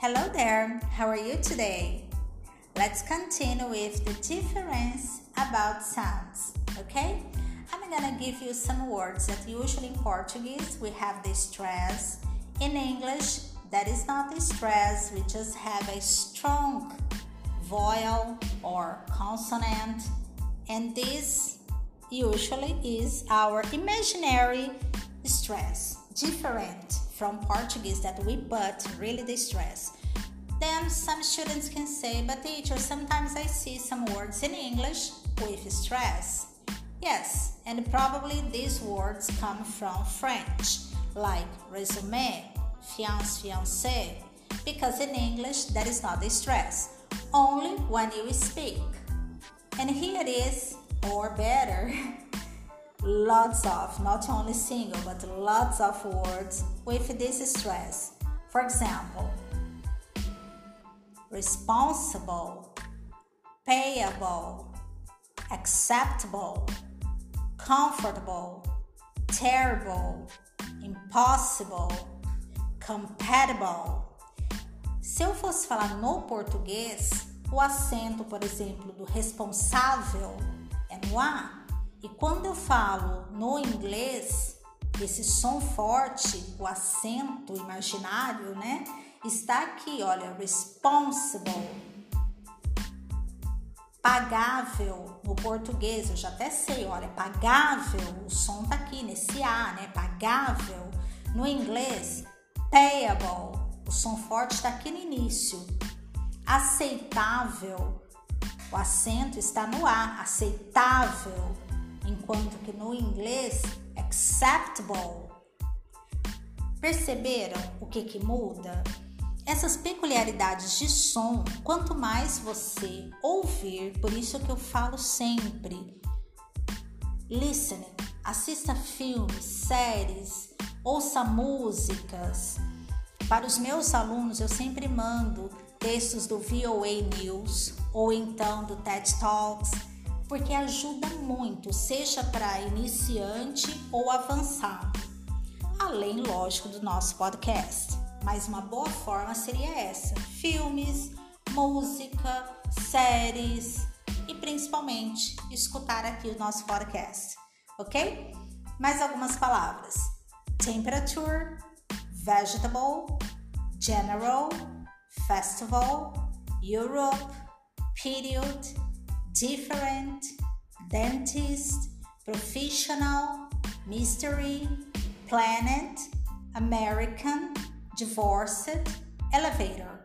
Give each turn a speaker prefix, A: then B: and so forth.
A: Hello there, how are you today? Let's continue with the difference about sounds, okay? I'm gonna give you some words that usually in Portuguese we have the stress. In English, that is not the stress, we just have a strong vowel or consonant, and this usually is our imaginary stress, different from Portuguese that we put really the stress. Then some students can say, but teacher, sometimes I see some words in English with stress. Yes, and probably these words come from French, like resume, fiance, fiancé, because in English that is not the stress, only when you speak. And here it is, or better, lots of, not only single, but lots of words with this stress. For example, responsible, payable, acceptable, comfortable, terrible, impossible, compatible. Se eu fosse falar no português, o acento, por exemplo, do responsável é no A e quando eu falo no inglês, esse som forte, o acento imaginário, né? Está aqui, olha, responsible. Pagável no português, eu já até sei, olha, pagável, o som tá aqui nesse A, né? Pagável. No inglês, payable, o som forte está aqui no início. Aceitável, o acento está no A, aceitável enquanto que no inglês acceptable. Perceberam o que, que muda? Essas peculiaridades de som, quanto mais você ouvir, por isso que eu falo sempre, listening, assista filmes, séries, ouça músicas. Para os meus alunos, eu sempre mando textos do VOA News ou então do TED Talks porque ajuda muito, seja para iniciante ou avançado. Além, lógico, do nosso podcast. Mas uma boa forma seria essa: filmes, música, séries e principalmente escutar aqui o nosso podcast, ok? Mais algumas palavras: temperature, vegetable, general, festival, Europe, period different, dentist, professional, mystery, planet, American, divorced, elevator.